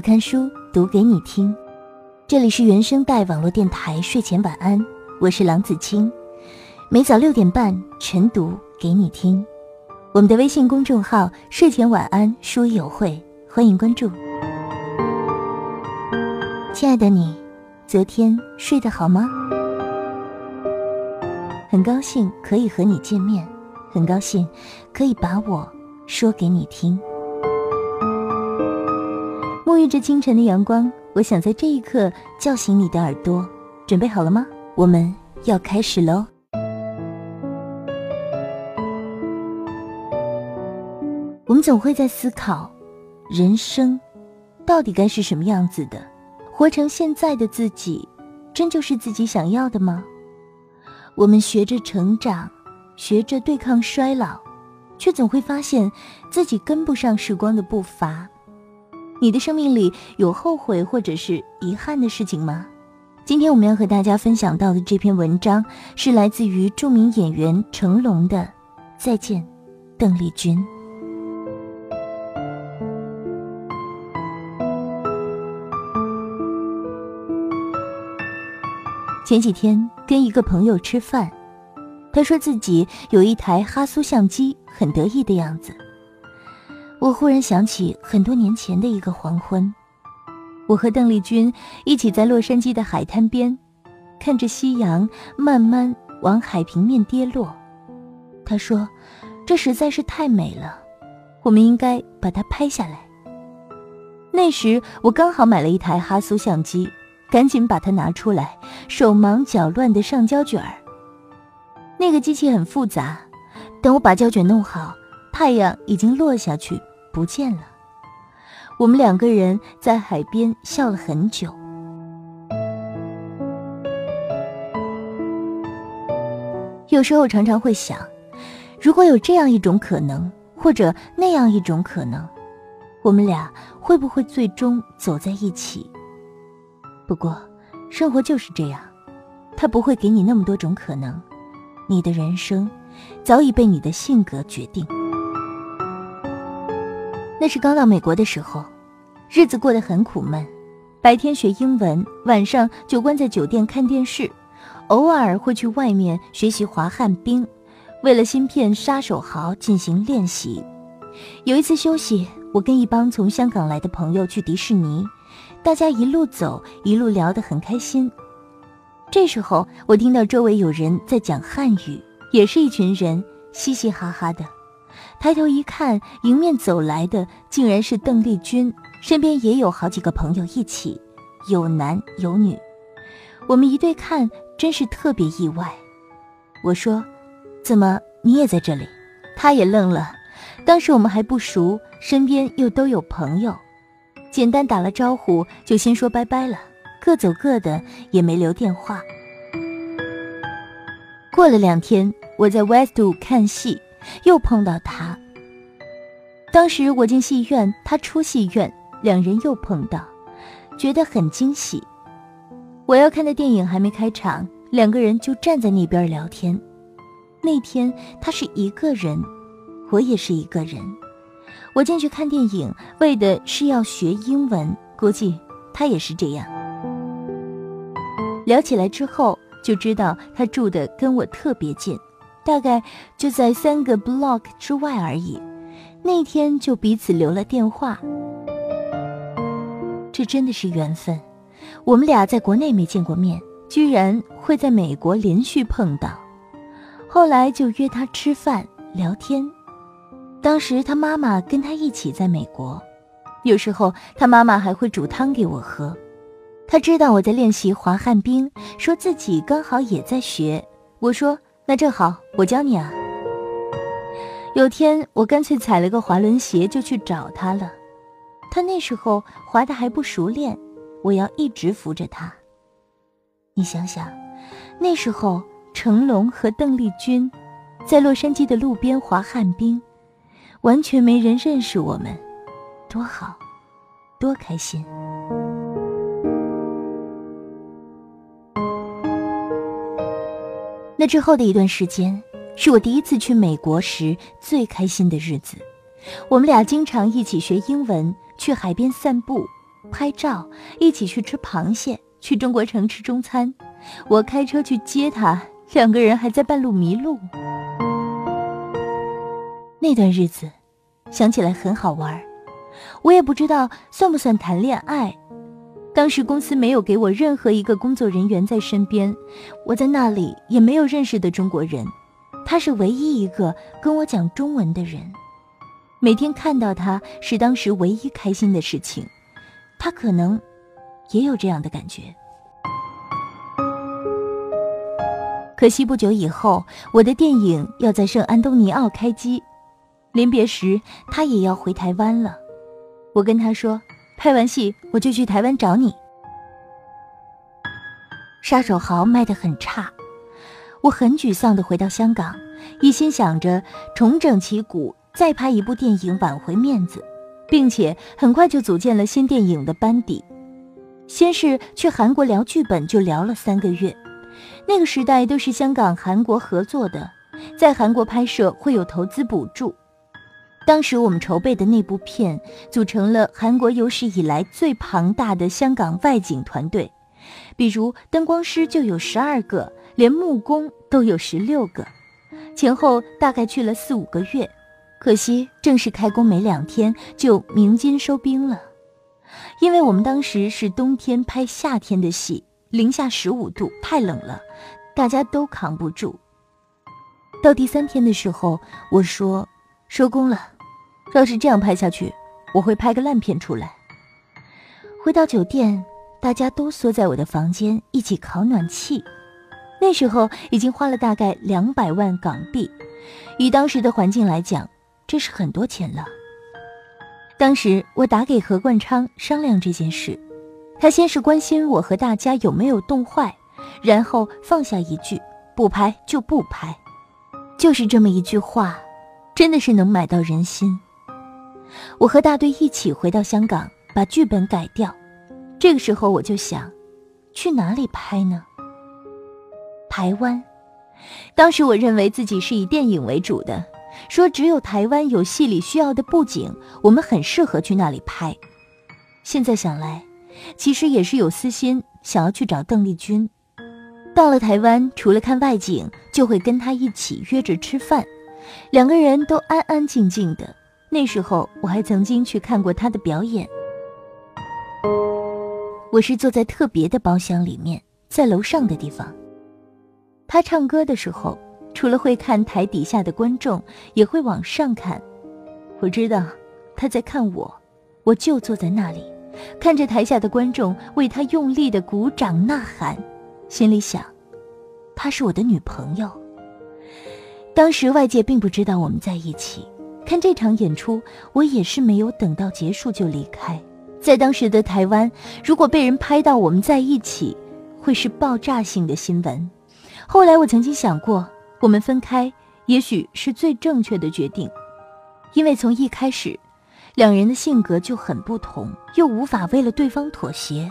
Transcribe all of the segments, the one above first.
看书读给你听，这里是原声带网络电台睡前晚安，我是郎子清，每早六点半晨读给你听。我们的微信公众号睡前晚安书友会，欢迎关注。亲爱的你，昨天睡得好吗？很高兴可以和你见面，很高兴可以把我说给你听。沐浴着清晨的阳光，我想在这一刻叫醒你的耳朵。准备好了吗？我们要开始喽。我们总会在思考，人生到底该是什么样子的？活成现在的自己，真就是自己想要的吗？我们学着成长，学着对抗衰老，却总会发现自己跟不上时光的步伐。你的生命里有后悔或者是遗憾的事情吗？今天我们要和大家分享到的这篇文章是来自于著名演员成龙的《再见，邓丽君》。前几天跟一个朋友吃饭，他说自己有一台哈苏相机，很得意的样子。我忽然想起很多年前的一个黄昏，我和邓丽君一起在洛杉矶的海滩边，看着夕阳慢慢往海平面跌落。他说：“这实在是太美了，我们应该把它拍下来。”那时我刚好买了一台哈苏相机，赶紧把它拿出来，手忙脚乱的上胶卷儿。那个机器很复杂，等我把胶卷弄好，太阳已经落下去。不见了。我们两个人在海边笑了很久。有时候常常会想，如果有这样一种可能，或者那样一种可能，我们俩会不会最终走在一起？不过，生活就是这样，它不会给你那么多种可能。你的人生早已被你的性格决定。那是刚到美国的时候，日子过得很苦闷，白天学英文，晚上就关在酒店看电视，偶尔会去外面学习滑旱冰，为了芯片杀手豪进行练习。有一次休息，我跟一帮从香港来的朋友去迪士尼，大家一路走一路聊得很开心。这时候我听到周围有人在讲汉语，也是一群人嘻嘻哈哈的。抬头一看，迎面走来的竟然是邓丽君，身边也有好几个朋友一起，有男有女。我们一对看，真是特别意外。我说：“怎么你也在这里？”他也愣了。当时我们还不熟，身边又都有朋友，简单打了招呼就先说拜拜了，各走各的，也没留电话。过了两天，我在 Westwood 看戏。又碰到他。当时我进戏院，他出戏院，两人又碰到，觉得很惊喜。我要看的电影还没开场，两个人就站在那边聊天。那天他是一个人，我也是一个人。我进去看电影，为的是要学英文，估计他也是这样。聊起来之后，就知道他住的跟我特别近。大概就在三个 block 之外而已。那天就彼此留了电话，这真的是缘分。我们俩在国内没见过面，居然会在美国连续碰到。后来就约他吃饭聊天。当时他妈妈跟他一起在美国，有时候他妈妈还会煮汤给我喝。他知道我在练习滑旱冰，说自己刚好也在学。我说。那正好，我教你啊。有天我干脆踩了个滑轮鞋就去找他了，他那时候滑的还不熟练，我要一直扶着他。你想想，那时候成龙和邓丽君在洛杉矶的路边滑旱冰，完全没人认识我们，多好，多开心。那之后的一段时间，是我第一次去美国时最开心的日子。我们俩经常一起学英文，去海边散步，拍照，一起去吃螃蟹，去中国城吃中餐。我开车去接他，两个人还在半路迷路。那段日子，想起来很好玩我也不知道算不算谈恋爱。当时公司没有给我任何一个工作人员在身边，我在那里也没有认识的中国人，他是唯一一个跟我讲中文的人。每天看到他是当时唯一开心的事情，他可能也有这样的感觉。可惜不久以后，我的电影要在圣安东尼奥开机，临别时他也要回台湾了。我跟他说。拍完戏我就去台湾找你。杀手豪卖得很差，我很沮丧的回到香港，一心想着重整旗鼓，再拍一部电影挽回面子，并且很快就组建了新电影的班底。先是去韩国聊剧本，就聊了三个月。那个时代都是香港、韩国合作的，在韩国拍摄会有投资补助。当时我们筹备的那部片，组成了韩国有史以来最庞大的香港外景团队，比如灯光师就有十二个，连木工都有十六个，前后大概去了四五个月。可惜正式开工没两天就鸣金收兵了，因为我们当时是冬天拍夏天的戏，零下十五度，太冷了，大家都扛不住。到第三天的时候，我说。收工了，要是这样拍下去，我会拍个烂片出来。回到酒店，大家都缩在我的房间一起烤暖气。那时候已经花了大概两百万港币，以当时的环境来讲，这是很多钱了。当时我打给何冠昌商量这件事，他先是关心我和大家有没有冻坏，然后放下一句：“不拍就不拍。”就是这么一句话。真的是能买到人心。我和大队一起回到香港，把剧本改掉。这个时候我就想，去哪里拍呢？台湾。当时我认为自己是以电影为主的，说只有台湾有戏里需要的布景，我们很适合去那里拍。现在想来，其实也是有私心，想要去找邓丽君。到了台湾，除了看外景，就会跟他一起约着吃饭。两个人都安安静静的。那时候我还曾经去看过他的表演。我是坐在特别的包厢里面，在楼上的地方。他唱歌的时候，除了会看台底下的观众，也会往上看。我知道他在看我，我就坐在那里，看着台下的观众为他用力的鼓掌呐喊，心里想，她是我的女朋友。当时外界并不知道我们在一起，看这场演出，我也是没有等到结束就离开。在当时的台湾，如果被人拍到我们在一起，会是爆炸性的新闻。后来我曾经想过，我们分开也许是最正确的决定，因为从一开始，两人的性格就很不同，又无法为了对方妥协。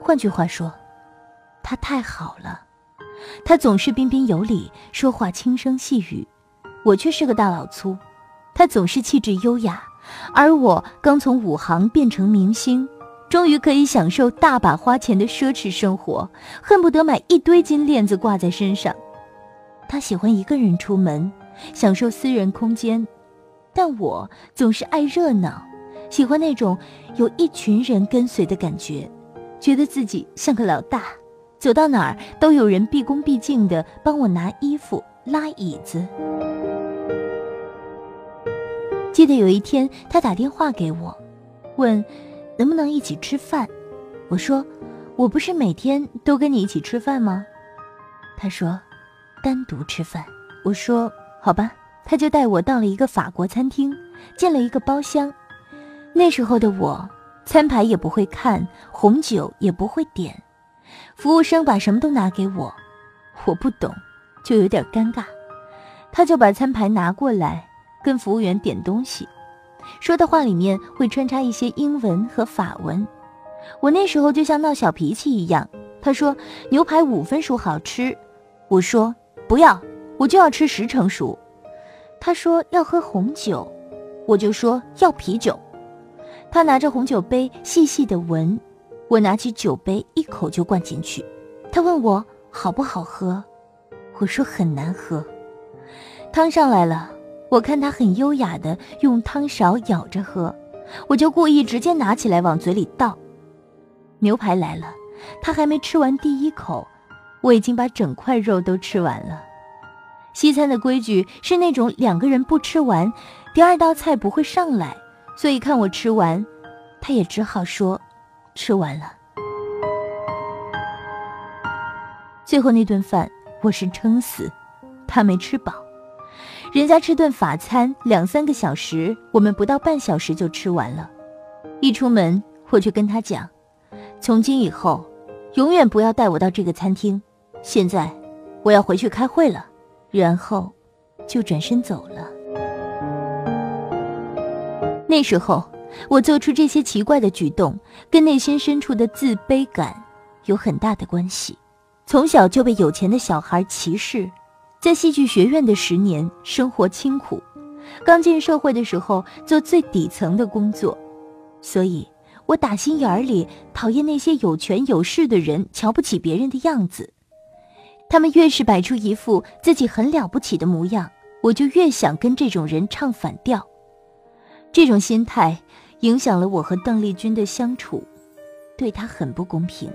换句话说，他太好了。他总是彬彬有礼，说话轻声细语，我却是个大老粗。他总是气质优雅，而我刚从武行变成明星，终于可以享受大把花钱的奢侈生活，恨不得买一堆金链子挂在身上。他喜欢一个人出门，享受私人空间，但我总是爱热闹，喜欢那种有一群人跟随的感觉，觉得自己像个老大。走到哪儿都有人毕恭毕敬的帮我拿衣服、拉椅子。记得有一天，他打电话给我，问能不能一起吃饭。我说我不是每天都跟你一起吃饭吗？他说单独吃饭。我说好吧。他就带我到了一个法国餐厅，进了一个包厢。那时候的我，餐牌也不会看，红酒也不会点。服务生把什么都拿给我，我不懂，就有点尴尬。他就把餐牌拿过来，跟服务员点东西，说的话里面会穿插一些英文和法文。我那时候就像闹小脾气一样。他说牛排五分熟好吃，我说不要，我就要吃十成熟。他说要喝红酒，我就说要啤酒。他拿着红酒杯细细的闻，我拿起酒杯一口就灌进去。他问我好不好喝，我说很难喝。汤上来了，我看他很优雅的用汤勺舀着喝，我就故意直接拿起来往嘴里倒。牛排来了，他还没吃完第一口，我已经把整块肉都吃完了。西餐的规矩是那种两个人不吃完，第二道菜不会上来，所以看我吃完，他也只好说吃完了。最后那顿饭我是撑死，他没吃饱。人家吃顿法餐两三个小时，我们不到半小时就吃完了。一出门我就跟他讲，从今以后，永远不要带我到这个餐厅。现在我要回去开会了。然后，就转身走了。那时候，我做出这些奇怪的举动，跟内心深处的自卑感有很大的关系。从小就被有钱的小孩歧视，在戏剧学院的十年，生活清苦。刚进社会的时候，做最底层的工作，所以我打心眼里讨厌那些有权有势的人瞧不起别人的样子。他们越是摆出一副自己很了不起的模样，我就越想跟这种人唱反调。这种心态影响了我和邓丽君的相处，对她很不公平。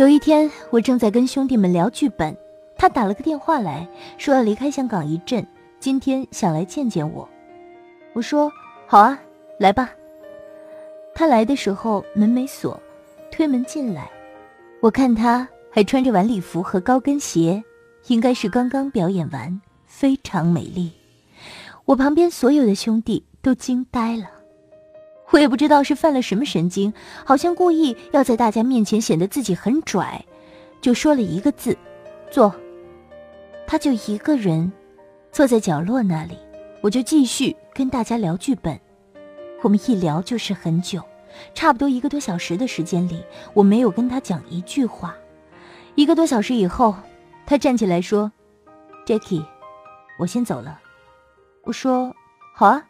有一天，我正在跟兄弟们聊剧本，他打了个电话来说要离开香港一阵，今天想来见见我。我说好啊，来吧。他来的时候门没锁，推门进来。我看他还穿着晚礼服和高跟鞋，应该是刚刚表演完，非常美丽。我旁边所有的兄弟都惊呆了，我也不知道是犯了什么神经，好像故意要在大家面前显得自己很拽，就说了一个字：“坐。”他就一个人坐在角落那里，我就继续跟大家聊剧本，我们一聊就是很久。差不多一个多小时的时间里，我没有跟他讲一句话。一个多小时以后，他站起来说：“Jackie，我先走了。”我说：“好啊。”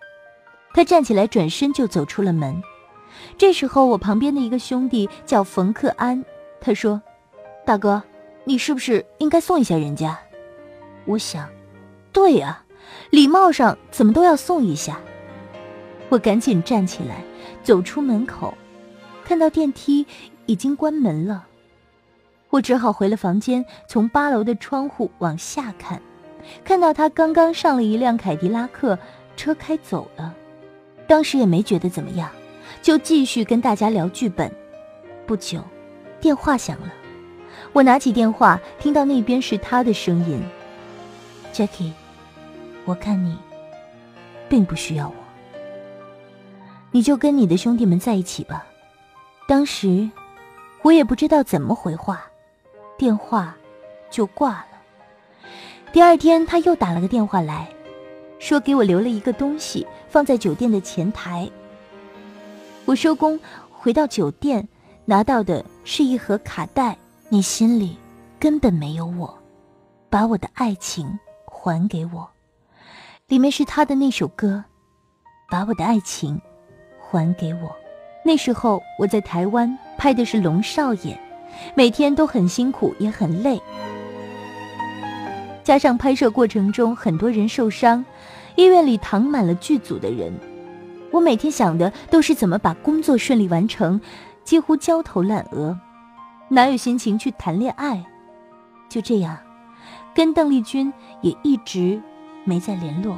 他站起来转身就走出了门。这时候，我旁边的一个兄弟叫冯克安，他说：“大哥，你是不是应该送一下人家？”我想，对呀，礼貌上怎么都要送一下。我赶紧站起来。走出门口，看到电梯已经关门了，我只好回了房间，从八楼的窗户往下看，看到他刚刚上了一辆凯迪拉克，车开走了。当时也没觉得怎么样，就继续跟大家聊剧本。不久，电话响了，我拿起电话，听到那边是他的声音：“Jackie，我看你并不需要我。”你就跟你的兄弟们在一起吧。当时我也不知道怎么回话，电话就挂了。第二天他又打了个电话来，说给我留了一个东西放在酒店的前台。我收工回到酒店，拿到的是一盒卡带。你心里根本没有我，把我的爱情还给我。里面是他的那首歌，把我的爱情。还给我。那时候我在台湾拍的是《龙少爷》，每天都很辛苦，也很累。加上拍摄过程中很多人受伤，医院里躺满了剧组的人。我每天想的都是怎么把工作顺利完成，几乎焦头烂额，哪有心情去谈恋爱？就这样，跟邓丽君也一直没再联络。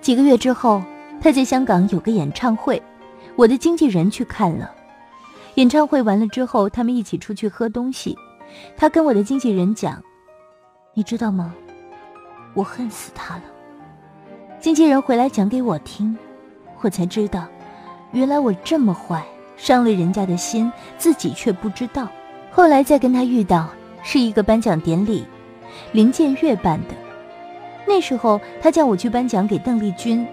几个月之后，她在香港有个演唱会。我的经纪人去看了，演唱会完了之后，他们一起出去喝东西。他跟我的经纪人讲：“你知道吗？我恨死他了。”经纪人回来讲给我听，我才知道，原来我这么坏，伤了人家的心，自己却不知道。后来再跟他遇到，是一个颁奖典礼，林建岳办的。那时候他叫我去颁奖给邓丽君，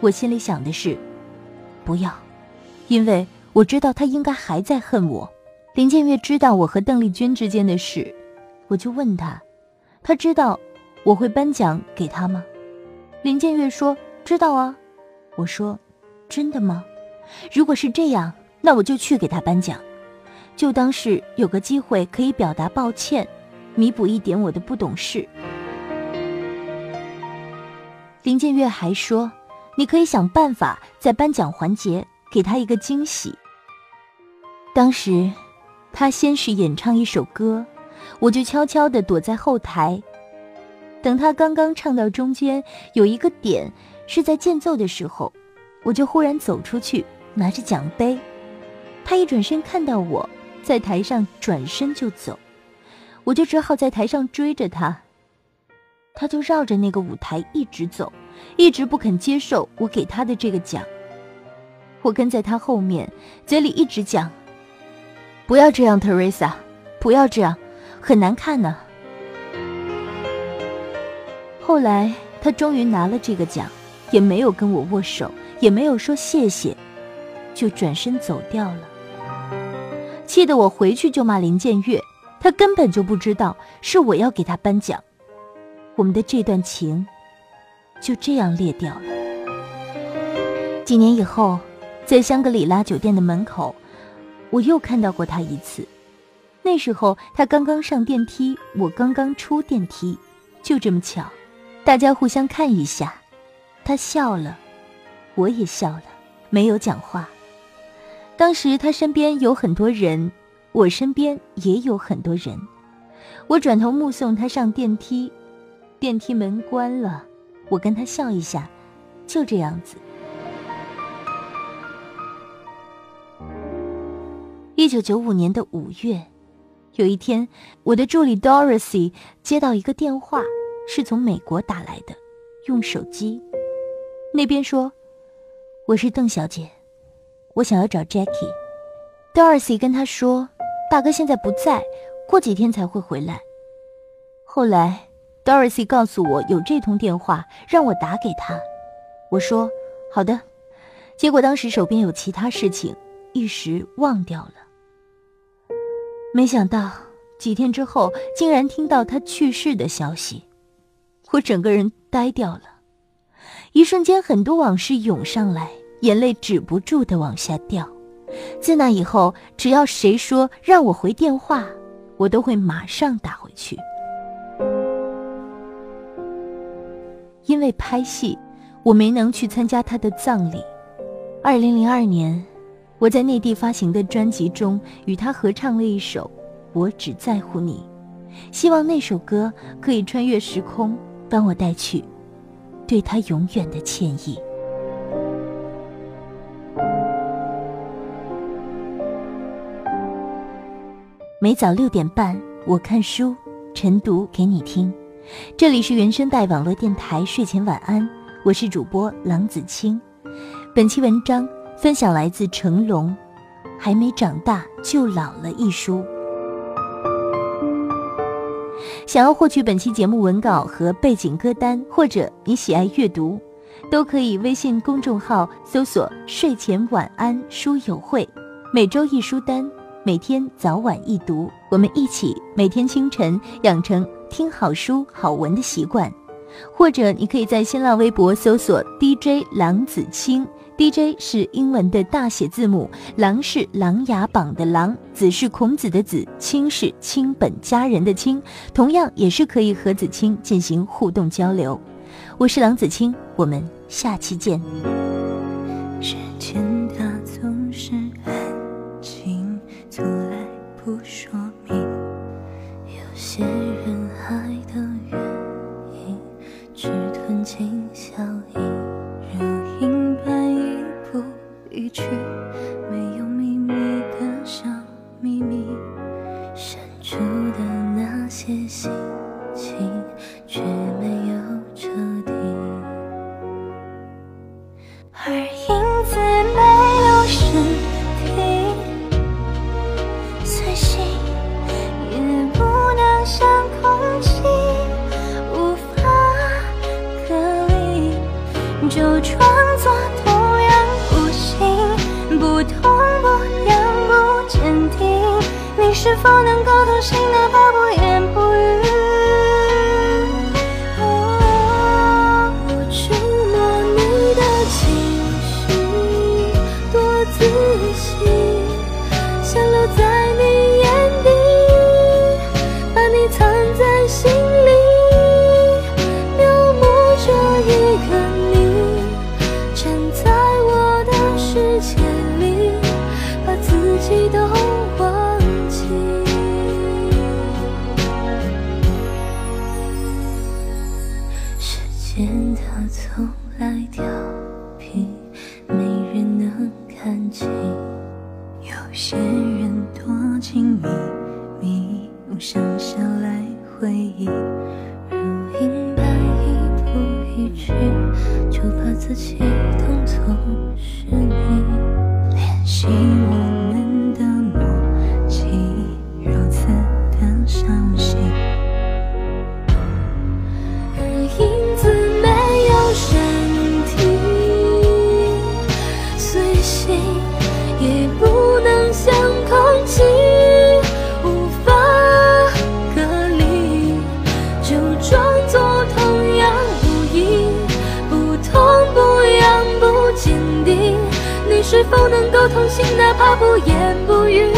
我心里想的是，不要。因为我知道他应该还在恨我。林建岳知道我和邓丽君之间的事，我就问他，他知道我会颁奖给他吗？林建岳说知道啊。我说，真的吗？如果是这样，那我就去给他颁奖，就当是有个机会可以表达抱歉，弥补一点我的不懂事。林建岳还说：“你可以想办法在颁奖环节给他一个惊喜。”当时，他先是演唱一首歌，我就悄悄地躲在后台。等他刚刚唱到中间，有一个点是在间奏的时候，我就忽然走出去，拿着奖杯。他一转身看到我在台上，转身就走，我就只好在台上追着他。他就绕着那个舞台一直走，一直不肯接受我给他的这个奖。我跟在他后面，嘴里一直讲：“不要这样，Teresa，不要这样，很难看呢。”后来他终于拿了这个奖，也没有跟我握手，也没有说谢谢，就转身走掉了。气得我回去就骂林建岳，他根本就不知道是我要给他颁奖。我们的这段情就这样裂掉了。几年以后，在香格里拉酒店的门口，我又看到过他一次。那时候他刚刚上电梯，我刚刚出电梯，就这么巧，大家互相看一下。他笑了，我也笑了，没有讲话。当时他身边有很多人，我身边也有很多人。我转头目送他上电梯。电梯门关了，我跟他笑一下，就这样子。一九九五年的五月，有一天，我的助理 Dorothy 接到一个电话，是从美国打来的，用手机。那边说：“我是邓小姐，我想要找 Jackie。” Dorothy 跟他说：“大哥现在不在，过几天才会回来。”后来。Dorothy 告诉我有这通电话，让我打给他。我说好的，结果当时手边有其他事情，一时忘掉了。没想到几天之后，竟然听到他去世的消息，我整个人呆掉了。一瞬间，很多往事涌上来，眼泪止不住的往下掉。自那以后，只要谁说让我回电话，我都会马上打回去。因为拍戏，我没能去参加他的葬礼。二零零二年，我在内地发行的专辑中与他合唱了一首《我只在乎你》，希望那首歌可以穿越时空，帮我带去对他永远的歉意。每早六点半，我看书，晨读给你听。这里是原声带网络电台睡前晚安，我是主播郎子清。本期文章分享来自成龙，《还没长大就老了》一书。想要获取本期节目文稿和背景歌单，或者你喜爱阅读，都可以微信公众号搜索“睡前晚安书友会”，每周一书单，每天早晚一读，我们一起每天清晨养成。听好书好文的习惯，或者你可以在新浪微博搜索 DJ 郎子清，DJ 是英文的大写字母，郎是琅琊榜的琅，子是孔子的子，卿是卿本佳人的卿，同样也是可以和子清进行互动交流。我是郎子清，我们下期见。是否能够同行，哪怕不言见他从来调皮，没人能看清。有些人躲进秘密，用想象来回忆。如影般一步一去，就把自己当作是你练习我。是否能够同行，哪怕不言不语？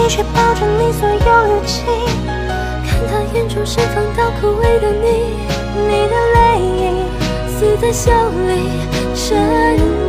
你却抱着你所有语气，看他眼中释放到枯萎的你，你的泪影死在笑里，沉。